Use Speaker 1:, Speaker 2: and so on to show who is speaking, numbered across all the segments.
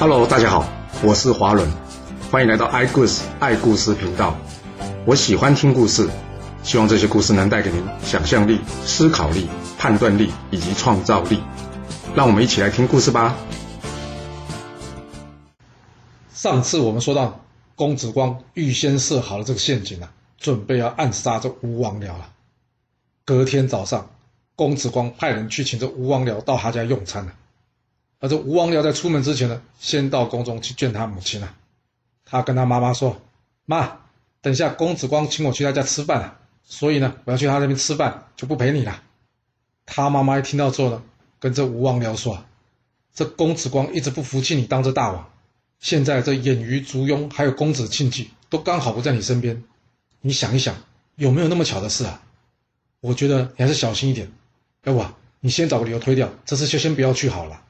Speaker 1: Hello，大家好，我是华伦，欢迎来到爱故事爱故事频道。我喜欢听故事，希望这些故事能带给您想象力、思考力、判断力以及创造力。让我们一起来听故事吧。
Speaker 2: 上次我们说到，公子光预先设好了这个陷阱啊，准备要暗杀这吴王僚了。隔天早上，公子光派人去请这吴王僚到他家用餐了。而这吴王僚在出门之前呢，先到宫中去见他母亲了。他跟他妈妈说：“妈，等下公子光请我去他家吃饭了，所以呢，我要去他那边吃饭，就不陪你了。”他妈妈一听到之后呢，跟这吴王僚说：“这公子光一直不服气你当这大王。”现在这偃瑜烛庸，还有公子庆忌，都刚好不在你身边。你想一想，有没有那么巧的事啊？我觉得你还是小心一点。要不，你先找个理由推掉，这次就先不要去好了。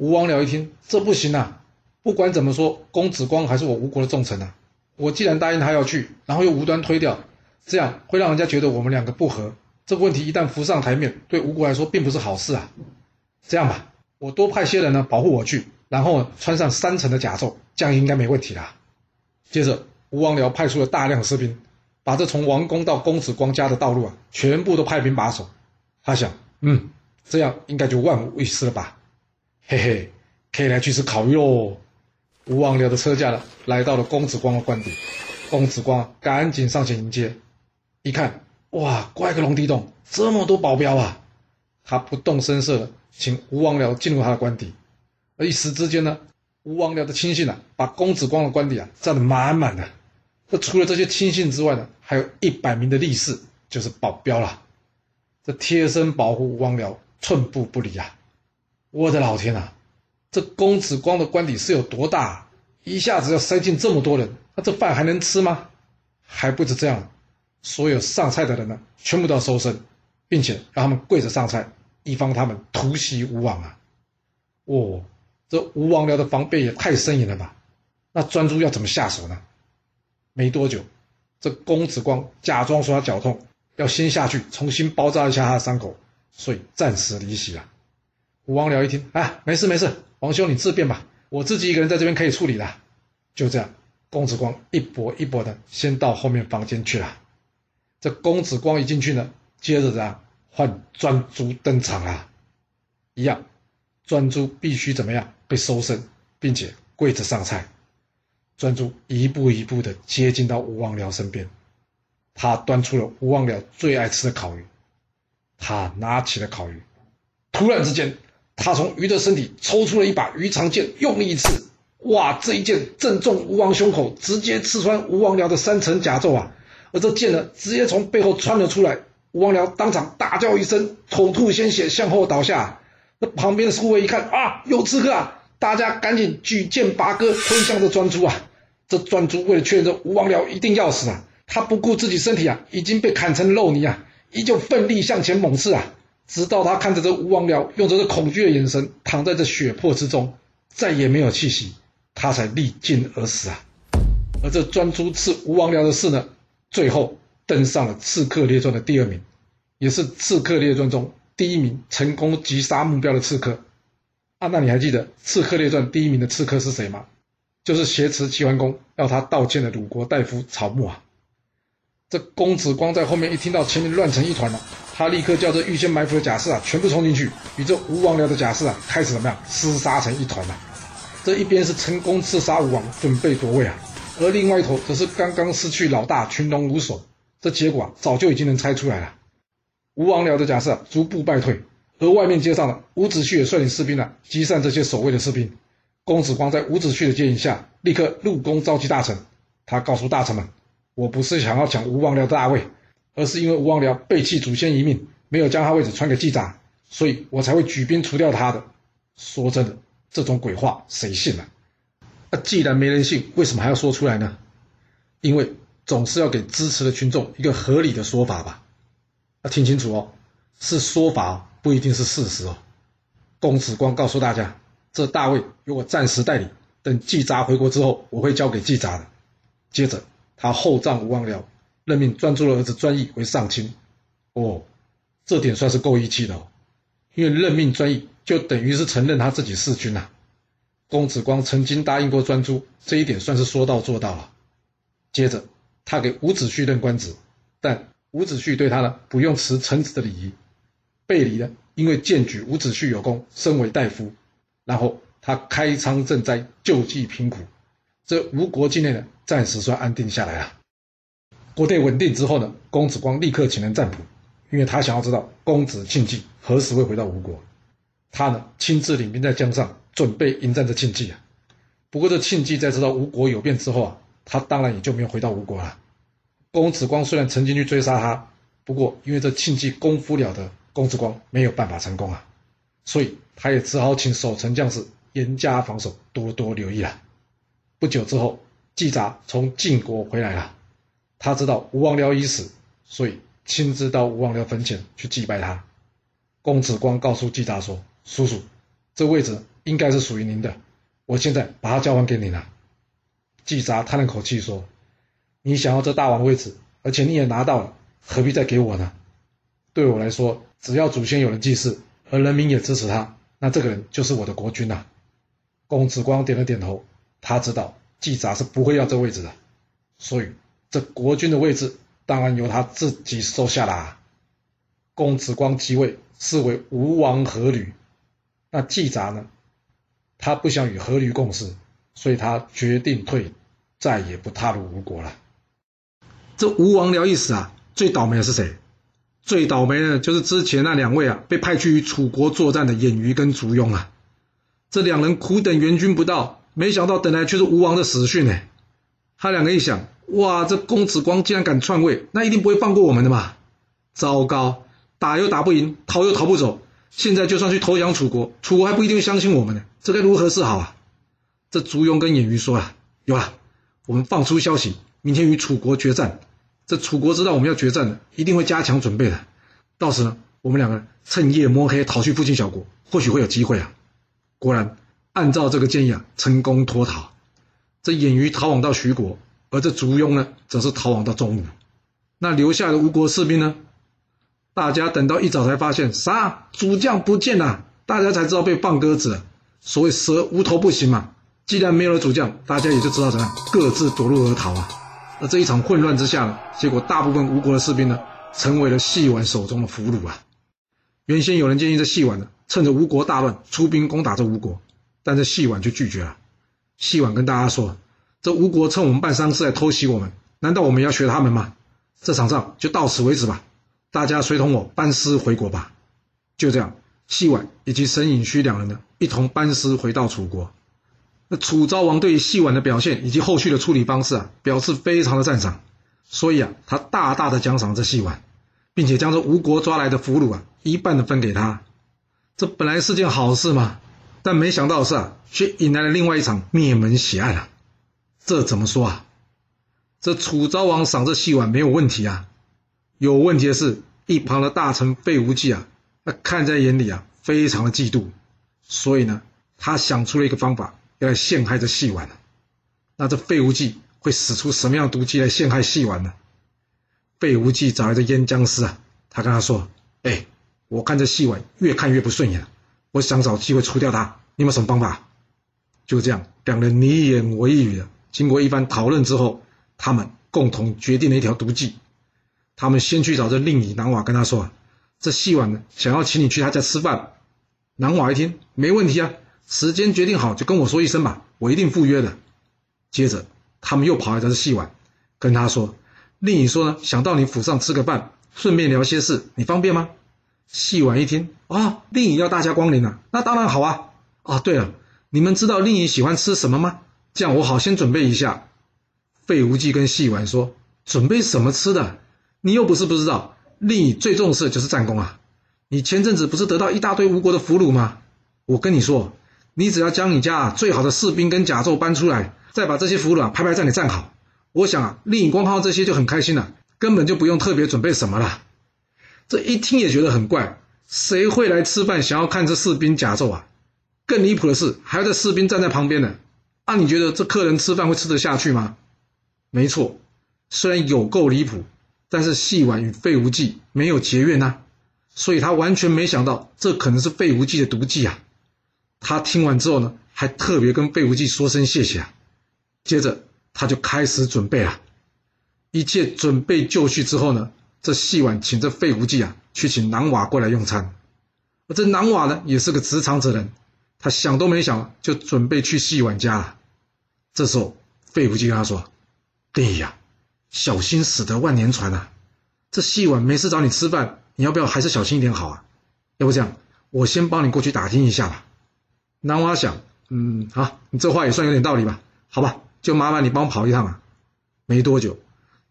Speaker 2: 吴王僚一听，这不行啊！不管怎么说，公子光还是我吴国的重臣啊。我既然答应他要去，然后又无端推掉，这样会让人家觉得我们两个不和。这个问题一旦浮上台面，对吴国来说并不是好事啊。这样吧，我多派些人呢，保护我去。然后穿上三层的甲胄，这样应该没问题啦。接着，吴王僚派出了大量士兵，把这从王宫到公子光家的道路啊，全部都派兵把守。他想，嗯，这样应该就万无一失了吧？嘿嘿，可以来去吃烤鱼喽。吴王僚的车驾了，来到了公子光的官邸。公子光赶紧上前迎接，一看，哇，怪个龙地洞，这么多保镖啊！他不动声色的请吴王僚进入他的官邸。而一时之间呢，吴王僚的亲信啊，把公子光的官邸啊占得满满的。那除了这些亲信之外呢，还有一百名的力士，就是保镖了。这贴身保护吴王僚，寸步不离啊！我的老天啊，这公子光的官邸是有多大？一下子要塞进这么多人，那这饭还能吃吗？还不止这样，所有上菜的人呢，全部都要收身，并且让他们跪着上菜，以防他们突袭吴王啊！哦。这吴王僚的防备也太森严了吧？那专诸要怎么下手呢？没多久，这公子光假装说他脚痛，要先下去重新包扎一下他的伤口，所以暂时离席了。吴王僚一听，啊，没事没事，王兄你自便吧，我自己一个人在这边可以处理的。就这样，公子光一跛一跛的先到后面房间去了。这公子光一进去呢，接着样换专诸登场啊，一样。专诸必须怎么样被收身，并且跪着上菜。专诸一步一步的接近到吴王僚身边，他端出了吴王僚最爱吃的烤鱼，他拿起了烤鱼，突然之间，他从鱼的身体抽出了一把鱼肠剑，用力一刺，哇！这一剑正中吴王胸口，直接刺穿吴王僚的三层甲胄啊！而这剑呢，直接从背后穿了出来，吴王僚当场大叫一声，口吐鲜血，向后倒下。那旁边的护卫一看啊，有刺客啊！大家赶紧举剑拔戈，推向这专诸啊！这专诸为了确认这吴王僚一定要死啊，他不顾自己身体啊已经被砍成肉泥啊，依旧奋力向前猛刺啊！直到他看着这吴王僚用着这恐惧的眼神躺在这血泊之中，再也没有气息，他才力尽而死啊！而这专诸刺吴王僚的事呢，最后登上了《刺客列传》的第二名，也是《刺客列传》中。第一名成功击杀目标的刺客啊，那你还记得《刺客列传》第一名的刺客是谁吗？就是挟持齐桓公要他道歉的鲁国大夫曹牧啊。这公子光在后面一听到前面乱成一团了，他立刻叫这预先埋伏的甲士啊，全部冲进去，与这吴王僚的甲士啊，开始怎么样厮杀成一团了。这一边是成功刺杀吴王，准备夺位啊，而另外一头则是刚刚失去老大，群龙无首。这结果啊，早就已经能猜出来了。吴王僚的假设逐步败退，而外面街上的伍子胥也率领士兵啊击散这些守卫的士兵。公子光在伍子胥的接引下，立刻入宫召集大臣。他告诉大臣们：“我不是想要抢吴王僚的大位，而是因为吴王僚背弃祖先遗命，没有将他位置传给季札，所以我才会举兵除掉他的。”说真的，这种鬼话谁信啊？那既然没人信，为什么还要说出来呢？因为总是要给支持的群众一个合理的说法吧。那听清楚哦，是说法不一定是事实哦。公子光告诉大家，这大位由我暂时代理，等季札回国之后，我会交给季札的。接着，他厚葬吴王僚，任命专诸的儿子专义为上卿。哦，这点算是够义气的哦，因为任命专义就等于是承认他自己弑君呐。公子光曾经答应过专诸，这一点算是说到做到了。接着，他给伍子胥任官职，但伍子胥对他呢不用辞臣子的礼仪，背离了，因为荐举伍子胥有功，升为大夫。然后他开仓赈灾，救济贫苦，这吴国境内呢暂时算安定下来了。国内稳定之后呢，公子光立刻请人占卜，因为他想要知道公子庆忌何时会回到吴国。他呢亲自领兵在江上，准备迎战这庆忌啊。不过这庆忌在知道吴国有变之后啊，他当然也就没有回到吴国了。公子光虽然曾经去追杀他，不过因为这庆忌功夫了得，公子光没有办法成功啊。所以他也只好请守城将士严加防守，多多留意了。不久之后，季札从晋国回来了。他知道吴王僚已死，所以亲自到吴王僚坟前去祭拜他。公子光告诉季札说：“叔叔，这位置应该是属于您的，我现在把它交还给你了。”季札叹了口气说：“你想要这大王位置，而且你也拿到了，何必再给我呢？对我来说，只要祖先有人祭祀。”而人民也支持他，那这个人就是我的国君呐。公子光点了点头，他知道季札是不会要这位置的，所以这国君的位置当然由他自己收下啦。公子光即位，是为吴王阖闾。那季札呢？他不想与阖闾共事，所以他决定退，再也不踏入吴国了。这吴王僚一死啊，最倒霉的是谁？最倒霉的，就是之前那两位啊，被派去与楚国作战的偃瑜跟烛庸啊。这两人苦等援军不到，没想到等来却是吴王的死讯呢。他两个一想，哇，这公子光竟然敢篡位，那一定不会放过我们的嘛！糟糕，打又打不赢，逃又逃不走，现在就算去投降楚国，楚国还不一定会相信我们呢。这该如何是好啊？这烛庸跟偃瑜说啊，有啊，我们放出消息，明天与楚国决战。这楚国知道我们要决战了，一定会加强准备的。到时呢，我们两个趁夜摸黑逃去附近小国，或许会有机会啊。果然，按照这个建议啊，成功脱逃。这偃瑜逃往到徐国，而这烛庸呢，则是逃往到中吴。那留下的吴国士兵呢？大家等到一早才发现，啥主将不见了，大家才知道被放鸽子了。所谓蛇无头不行嘛。既然没有了主将，大家也就知道怎样各自夺路而逃啊。而这一场混乱之下呢，结果大部分吴国的士兵呢，成为了细婉手中的俘虏啊。原先有人建议这细婉呢，趁着吴国大乱出兵攻打这吴国，但这细婉就拒绝了。细婉跟大家说：“这吴国趁我们办丧事来偷袭我们，难道我们要学他们吗？这场仗就到此为止吧，大家随同我班师回国吧。”就这样，细婉以及沈尹虚两人呢，一同班师回到楚国。那楚昭王对于细婉的表现以及后续的处理方式啊，表示非常的赞赏，所以啊，他大大的奖赏这细婉，并且将这吴国抓来的俘虏啊，一半的分给他。这本来是件好事嘛，但没想到的是啊，却引来了另外一场灭门血案啊。这怎么说啊？这楚昭王赏这细婉没有问题啊，有问题的是，一旁的大臣费无忌啊，那看在眼里啊，非常的嫉妒，所以呢，他想出了一个方法。要来陷害这细婉那这费无忌会使出什么样毒计来陷害细婉呢？费无忌找来这燕将师啊，他跟他说：“哎，我看这细婉越看越不顺眼，我想找机会除掉他，你有什么方法？”就这样，两人你一言我一语的，经过一番讨论之后，他们共同决定了一条毒计。他们先去找这令尹南瓦，跟他说：“这细婉呢，想要请你去他家吃饭。”南瓦一听，没问题啊。时间决定好就跟我说一声吧，我一定赴约的。接着，他们又跑来找细晚，跟他说：“令尹说呢，想到你府上吃个饭，顺便聊些事，你方便吗？”细婉一听，啊，令尹要大驾光临啊，那当然好啊。啊，对了，你们知道令尹喜欢吃什么吗？这样我好先准备一下。费无忌跟细婉说：“准备什么吃的？你又不是不知道，令尹最重视的就是战功啊。你前阵子不是得到一大堆吴国的俘虏吗？我跟你说。”你只要将你家最好的士兵跟甲胄搬出来，再把这些俘虏啊排排站里站好。我想啊，令尹光靠这些就很开心了，根本就不用特别准备什么了。这一听也觉得很怪，谁会来吃饭想要看这士兵甲胄啊？更离谱的是，还要这士兵站在旁边呢。啊，你觉得这客人吃饭会吃得下去吗？没错，虽然有够离谱，但是戏婉与费无忌没有结怨呐，所以他完全没想到这可能是费无忌的毒计啊。他听完之后呢，还特别跟费无忌说声谢谢啊。接着他就开始准备了，一切准备就绪之后呢，这细婉请这费无忌啊去请南瓦过来用餐。而这南瓦呢也是个直肠子人，他想都没想就准备去细婉家了。这时候费无忌跟他说：“弟呀，小心驶得万年船啊！这细婉没事找你吃饭，你要不要还是小心一点好啊？要不这样，我先帮你过去打听一下吧。”南瓦想：“嗯，好，你这话也算有点道理吧？好吧。”就麻烦你帮我跑一趟啊！没多久，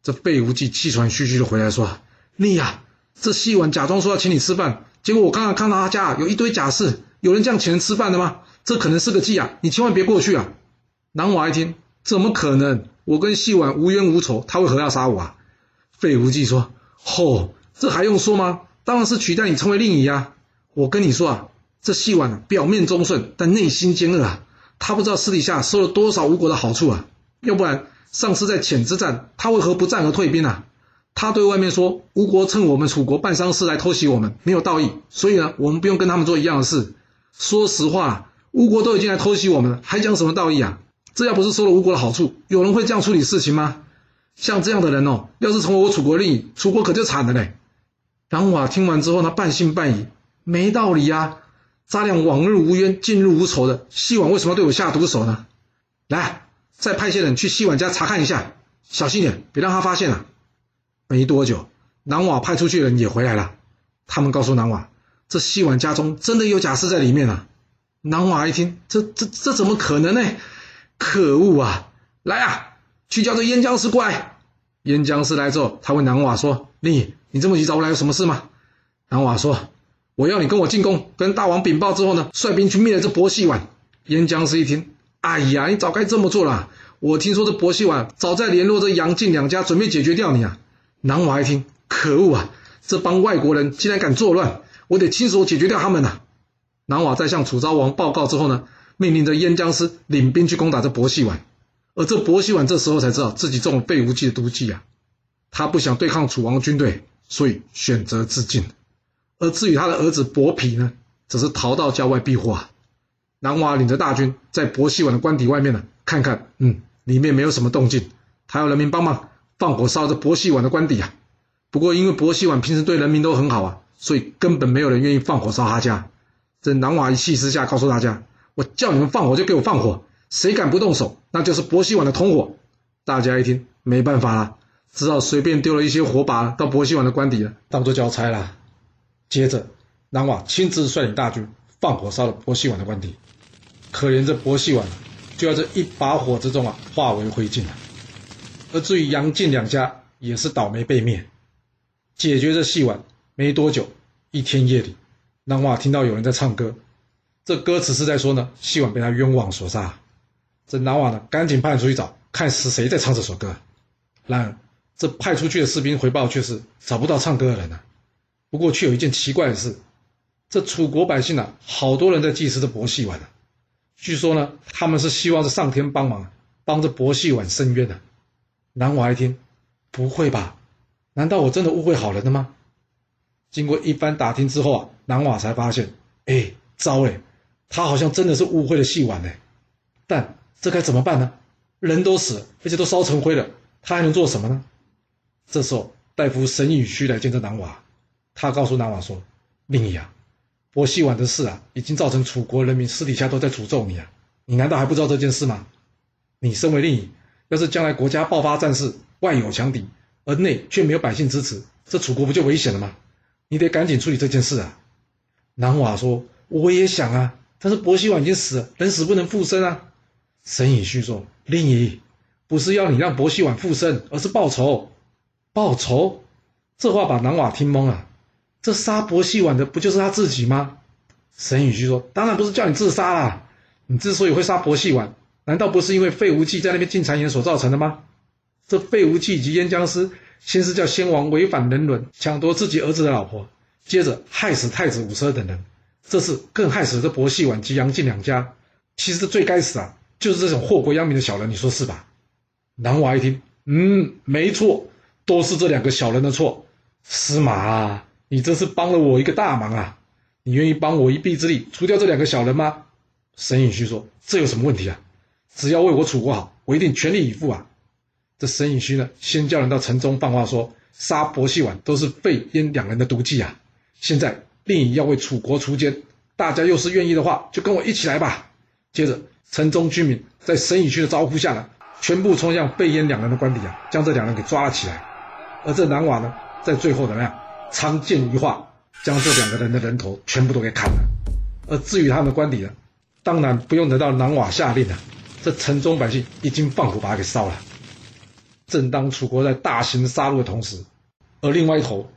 Speaker 2: 这费无忌气喘吁吁的回来说：“你呀，这细婉假装说要请你吃饭，结果我刚刚看到他家有一堆假释，有人这样请人吃饭的吗？这可能是个计啊！你千万别过去啊！”南瓦一听，怎么可能？我跟细婉无冤无仇，他为何要杀我啊？费无忌说：“吼，这还用说吗？当然是取代你成为令尹呀！我跟你说啊，这细婉表面忠顺，但内心奸恶啊！”他不知道私底下收了多少吴国的好处啊！要不然上次在遣之战，他为何不战而退兵啊？他对外面说吴国趁我们楚国办丧事来偷袭我们，没有道义，所以呢，我们不用跟他们做一样的事。说实话，吴国都已经来偷袭我们了，还讲什么道义啊？这要不是收了吴国的好处，有人会这样处理事情吗？像这样的人哦，要是成为我楚国利益，楚国可就惨了嘞！杨瓦听完之后，他半信半疑，没道理呀。咱俩往日无冤，近日无仇的，西王为什么要对我下毒手呢？来，再派些人去西碗家查看一下，小心点，别让他发现了。没多久，南瓦派出去的人也回来了，他们告诉南瓦，这西碗家中真的有假尸在里面啊。南瓦一听，这这这怎么可能呢？可恶啊！来啊，去叫这燕将士过来。燕将士来之后，他问南瓦说：“你你这么急找我来，有什么事吗？”南瓦说。我要你跟我进宫，跟大王禀报之后呢，率兵去灭了这薄西碗。燕将士一听，哎呀，你早该这么做了。我听说这薄熙婉早在联络这杨晋两家，准备解决掉你啊。南瓦一听，可恶啊，这帮外国人竟然敢作乱，我得亲手解决掉他们呐。南瓦在向楚昭王报告之后呢，命令着燕将师领兵去攻打这薄熙婉。而这薄熙婉这时候才知道自己中了费无忌的毒计啊，他不想对抗楚王军队，所以选择自尽。而至于他的儿子伯皮呢，则是逃到郊外避祸啊。南瓦领着大军在伯希婉的官邸外面呢，看看，嗯，里面没有什么动静，他要人民帮忙放火烧这伯希婉的官邸啊。不过因为伯希婉平时对人民都很好啊，所以根本没有人愿意放火烧他家。这南瓦一气之下告诉大家：“我叫你们放火就给我放火，谁敢不动手，那就是伯希婉的同伙。”大家一听，没办法了，只好随便丢了一些火把到伯希婉的官邸了，当做交差了。接着，南瓦亲自率领大军放火烧了伯希婉的官邸。可怜这伯希婉，就在这一把火之中啊，化为灰烬了。而至于杨晋两家，也是倒霉被灭。解决这细婉没多久，一天夜里，南瓦听到有人在唱歌，这歌词是在说呢，细婉被他冤枉所杀。这南瓦呢，赶紧派人出去找，看是谁在唱这首歌。然而，这派出去的士兵回报却是找不到唱歌的人呢。不过，却有一件奇怪的事：这楚国百姓啊，好多人在祭祀这薄戏碗呢。据说呢，他们是希望是上天帮忙，帮着薄戏碗伸冤的。南瓦一听，不会吧？难道我真的误会好人了吗？经过一番打听之后啊，南瓦才发现，哎，糟哎，他好像真的是误会了戏碗呢。但这该怎么办呢？人都死，而且都烧成灰了，他还能做什么呢？这时候，大夫沈雨虚来见这南瓦。他告诉南瓦说：“令尹啊，伯希婉的事啊，已经造成楚国人民私底下都在诅咒你啊！你难道还不知道这件事吗？你身为令尹，要是将来国家爆发战事，外有强敌，而内却没有百姓支持，这楚国不就危险了吗？你得赶紧处理这件事啊！”南瓦说：“我也想啊，但是伯希婉已经死了，人死不能复生啊。”沈尹虚说：“令尹，不是要你让伯希婉复生，而是报仇。报仇？”这话把南瓦听懵了。这杀伯希婉的不就是他自己吗？沈宇虚说：“当然不是叫你自杀啦！你之所以会杀伯希婉，难道不是因为费无忌在那边进谗言所造成的吗？这费无忌以及燕将师，先是叫先王违反人伦，抢夺自己儿子的老婆，接着害死太子伍奢等人，这次更害死了这伯希婉及杨晋两家。其实最该死啊，就是这种祸国殃民的小人，你说是吧？”南娃一听，嗯，没错，都是这两个小人的错。司马啊！你这是帮了我一个大忙啊！你愿意帮我一臂之力除掉这两个小人吗？沈尹戌说：“这有什么问题啊？只要为我楚国好，我一定全力以赴啊！”这沈尹戌呢，先叫人到城中放话说：“杀薄熙婉都是费燕两人的毒计啊！现在令尹要为楚国除奸，大家又是愿意的话，就跟我一起来吧。”接着，城中居民在沈尹戌的招呼下呢，全部冲向费燕两人的官邸啊，将这两人给抓了起来。而这南瓦呢，在最后怎么样？长剑一划，将这两个人的人头全部都给砍了。而至于他们的官邸呢？当然不用得到南瓦下令了，这城中百姓已经放火把它给烧了。正当楚国在大型杀戮的同时，而另外一头，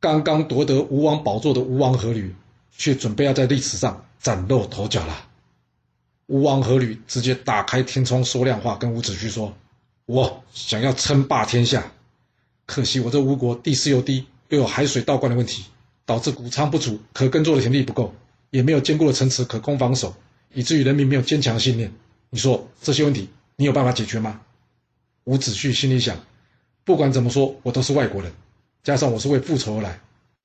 Speaker 2: 刚刚夺得吴王宝座的吴王阖闾，却准备要在历史上崭露头角了。吴王阖闾直接打开天窗说亮话，跟伍子胥说：“我想要称霸天下，可惜我这吴国地势又低，又有海水倒灌的问题，导致谷仓不足，可耕作的田地不够，也没有坚固的城池可攻防守。”以至于人民没有坚强的信念，你说这些问题你有办法解决吗？伍子胥心里想，不管怎么说，我都是外国人，加上我是为复仇而来，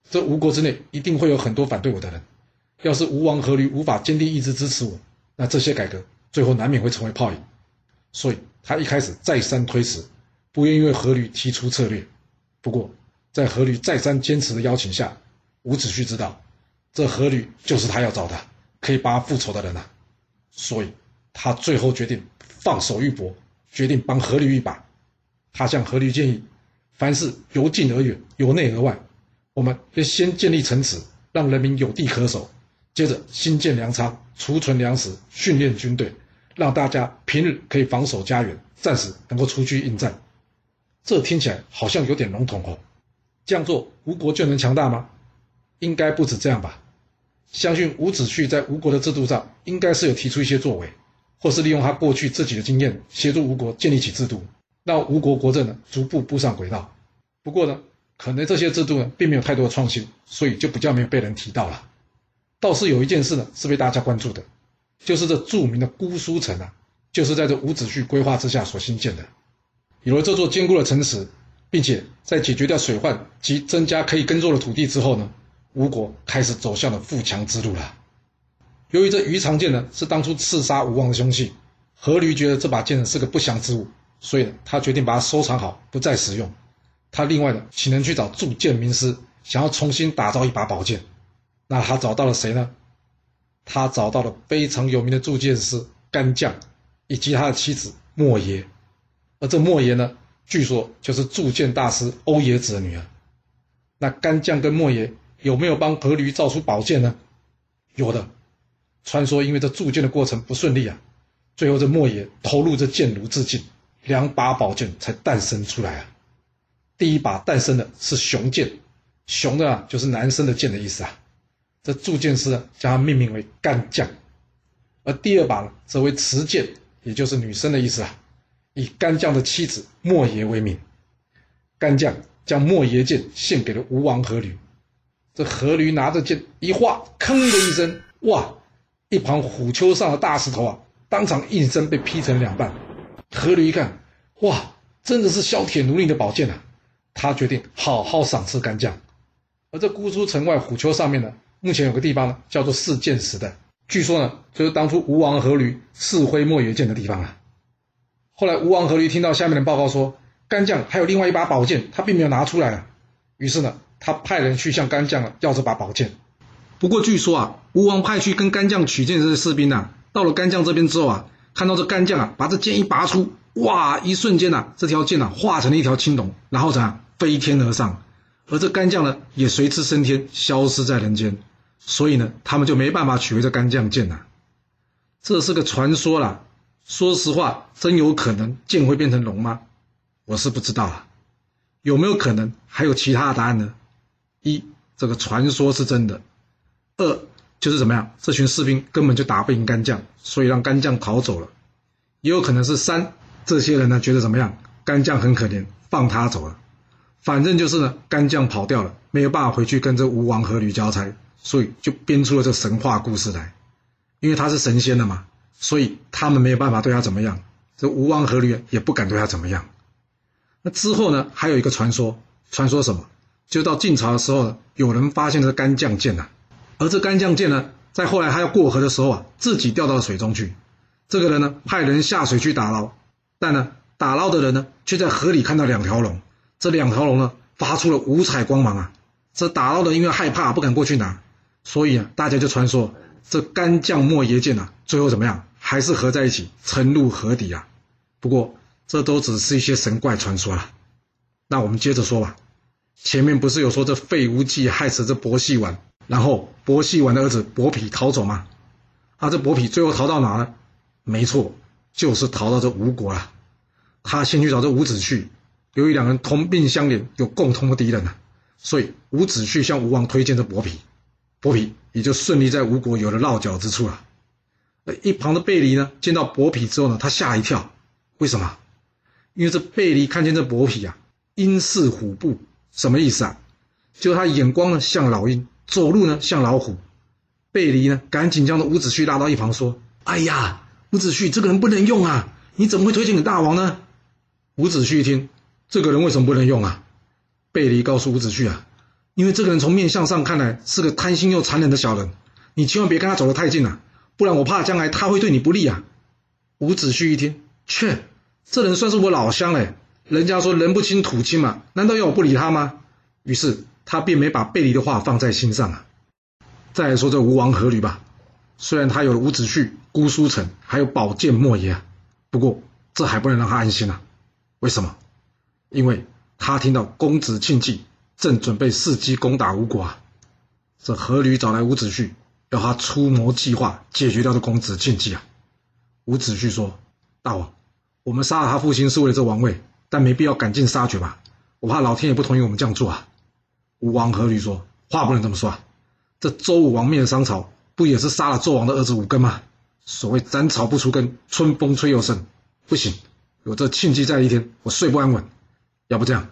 Speaker 2: 这吴国之内一定会有很多反对我的人。要是吴王阖闾无法坚定意志支持我，那这些改革最后难免会成为泡影。所以他一开始再三推辞，不愿意为阖闾提出策略。不过在阖闾再三坚持的邀请下，伍子胥知道，这阖闾就是他要找的，可以帮他复仇的人呐。所以，他最后决定放手一搏，决定帮阖闾一把。他向阖闾建议：凡事由近而远，由内而外，我们要先建立城池，让人民有地可守；接着新建粮仓，储存粮食，训练军队，让大家平日可以防守家园，战时能够出去应战。这听起来好像有点笼统哦。这样做，吴国就能强大吗？应该不止这样吧。相信伍子胥在吴国的制度上，应该是有提出一些作为，或是利用他过去自己的经验，协助吴国建立起制度，让吴国国政呢逐步步上轨道。不过呢，可能这些制度呢并没有太多的创新，所以就比较没有被人提到了。倒是有一件事呢是被大家关注的，就是这著名的姑苏城啊，就是在这伍子胥规划之下所兴建的。有了这座坚固的城池，并且在解决掉水患及增加可以耕作的土地之后呢。吴国开始走向了富强之路了。由于这鱼肠剑呢是当初刺杀吴王的凶器，阖闾觉得这把剑是个不祥之物，所以呢他决定把它收藏好，不再使用。他另外呢请人去找铸剑名师，想要重新打造一把宝剑。那他找到了谁呢？他找到了非常有名的铸剑师干将，以及他的妻子莫邪。而这莫邪呢，据说就是铸剑大师欧冶子的女儿。那干将跟莫邪。有没有帮阖闾造出宝剑呢？有的。传说因为这铸剑的过程不顺利啊，最后这莫邪投入这剑炉自尽，两把宝剑才诞生出来啊。第一把诞生的是雄剑，雄的啊就是男生的剑的意思啊。这铸剑师将它命名为干将，而第二把则为雌剑，也就是女生的意思啊，以干将的妻子莫邪为名。干将将莫邪剑献给了吴王阖闾。这阖闾拿着剑一划，吭的一声，哇！一旁虎丘上的大石头啊，当场应声被劈成两半。阖闾一看，哇，真的是削铁如泥的宝剑啊！他决定好好赏赐干将。而这姑苏城外虎丘上面呢，目前有个地方呢，叫做试剑石的，据说呢，就是当初吴王阖闾试挥莫邪剑的地方啊。后来吴王阖闾听到下面的报告说，干将还有另外一把宝剑，他并没有拿出来啊，于是呢。他派人去向干将要这把宝剑，不过据说啊，吴王派去跟干将取剑的这些士兵啊，到了干将这边之后啊，看到这干将啊，把这剑一拔出，哇，一瞬间呐，这条剑呐化成了一条青龙，然后怎样飞天而上，而这干将呢也随之升天，消失在人间，所以呢，他们就没办法取回这干将剑呐，这是个传说啦。说实话，真有可能剑会变成龙吗？我是不知道啊，有没有可能还有其他的答案呢？一，这个传说是真的；二，就是怎么样，这群士兵根本就打不赢干将，所以让干将逃走了。也有可能是三，这些人呢觉得怎么样，干将很可怜，放他走了。反正就是呢，干将跑掉了，没有办法回去跟这吴王阖闾交差，所以就编出了这神话故事来。因为他是神仙的嘛，所以他们没有办法对他怎么样，这吴王阖闾也不敢对他怎么样。那之后呢，还有一个传说，传说什么？就到晋朝的时候，有人发现这干将剑呐，而这干将剑呢，在后来他要过河的时候啊，自己掉到了水中去。这个人呢，派人下水去打捞，但呢，打捞的人呢，却在河里看到两条龙。这两条龙呢，发出了五彩光芒啊！这打捞的因为害怕，不敢过去拿，所以啊，大家就传说这干将莫邪剑啊，最后怎么样，还是合在一起沉入河底啊。不过这都只是一些神怪传说了。那我们接着说吧。前面不是有说这费无忌害死这伯细丸，然后伯细丸的儿子伯嚭逃走吗？啊，这伯嚭最后逃到哪呢？没错，就是逃到这吴国了。他先去找这伍子胥，由于两人同病相怜，有共同的敌人啊，所以伍子胥向吴王推荐这伯嚭，伯嚭也就顺利在吴国有了落脚之处了。一旁的贝离呢，见到伯嚭之后呢，他吓一跳，为什么？因为这贝离看见这伯嚭啊，鹰视虎步。什么意思啊？就是他眼光呢像老鹰，走路呢像老虎。贝离呢赶紧将那伍子胥拉到一旁说：“哎呀，伍子胥这个人不能用啊！你怎么会推荐给大王呢？”伍子胥一听，这个人为什么不能用啊？贝离告诉伍子胥啊，因为这个人从面相上看来是个贪心又残忍的小人，你千万别跟他走得太近了，不然我怕将来他会对你不利啊。伍子胥一听，切，这人算是我老乡嘞。人家说人不亲土亲嘛，难道要我不理他吗？于是他便没把贝离的话放在心上啊。再来说这吴王阖闾吧，虽然他有了伍子胥、姑苏城，还有宝剑莫邪啊，不过这还不能让他安心啊。为什么？因为他听到公子庆忌正准备伺机攻打吴国啊。这阖闾找来伍子胥，要他出谋计划解决掉这公子庆忌啊。伍子胥说：“大王，我们杀了他父亲是为了这王位。”但没必要赶尽杀绝吧？我怕老天也不同意我们这样做啊！吴王阖闾说：“话不能这么说啊！这周武王灭了商朝，不也是杀了纣王的儿子武庚吗？所谓斩草不除根，春风吹又生。不行，有这庆忌在一天，我睡不安稳。要不这样，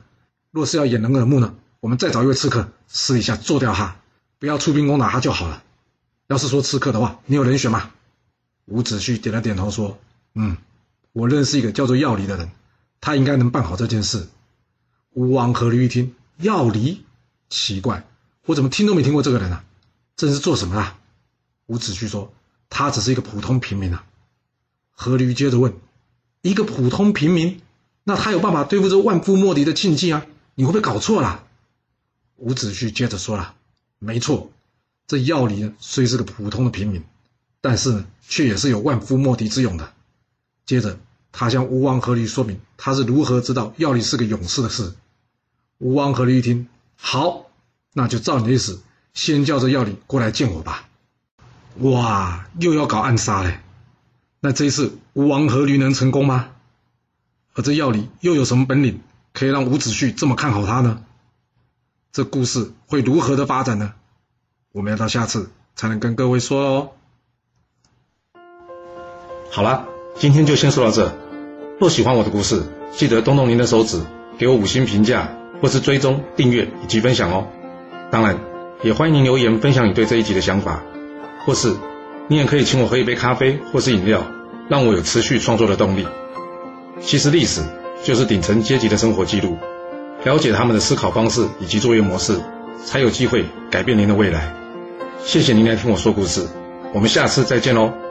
Speaker 2: 若是要掩人耳目呢，我们再找一位刺客，私底下做掉他，不要出兵攻打他就好了。要是说刺客的话，你有人选吗？”伍子胥点了点头说：“嗯，我认识一个叫做药离的人。”他应该能办好这件事。吴王阖闾一听，要离，奇怪，我怎么听都没听过这个人啊？这是做什么的？伍子胥说：“他只是一个普通平民啊。”阖闾接着问：“一个普通平民，那他有办法对付这万夫莫敌的庆忌啊？你会不会搞错了？”伍子胥接着说了：“没错，这药离呢虽是个普通的平民，但是呢，却也是有万夫莫敌之勇的。”接着。他向吴王阖闾说明他是如何知道药离是个勇士的事。吴王阖闾一听，好，那就照你的意思，先叫这药离过来见我吧。哇，又要搞暗杀嘞！那这一次吴王阖闾能成功吗？而这药离又有什么本领，可以让伍子胥这么看好他呢？这故事会如何的发展呢？我们要到下次才能跟各位说哦。
Speaker 1: 好了，今天就先说到这。若喜欢我的故事，记得动动您的手指，给我五星评价，或是追踪、订阅以及分享哦。当然，也欢迎您留言分享你对这一集的想法，或是你也可以请我喝一杯咖啡或是饮料，让我有持续创作的动力。其实历史就是顶层阶级的生活记录，了解他们的思考方式以及作业模式，才有机会改变您的未来。谢谢您来听我说故事，我们下次再见喽。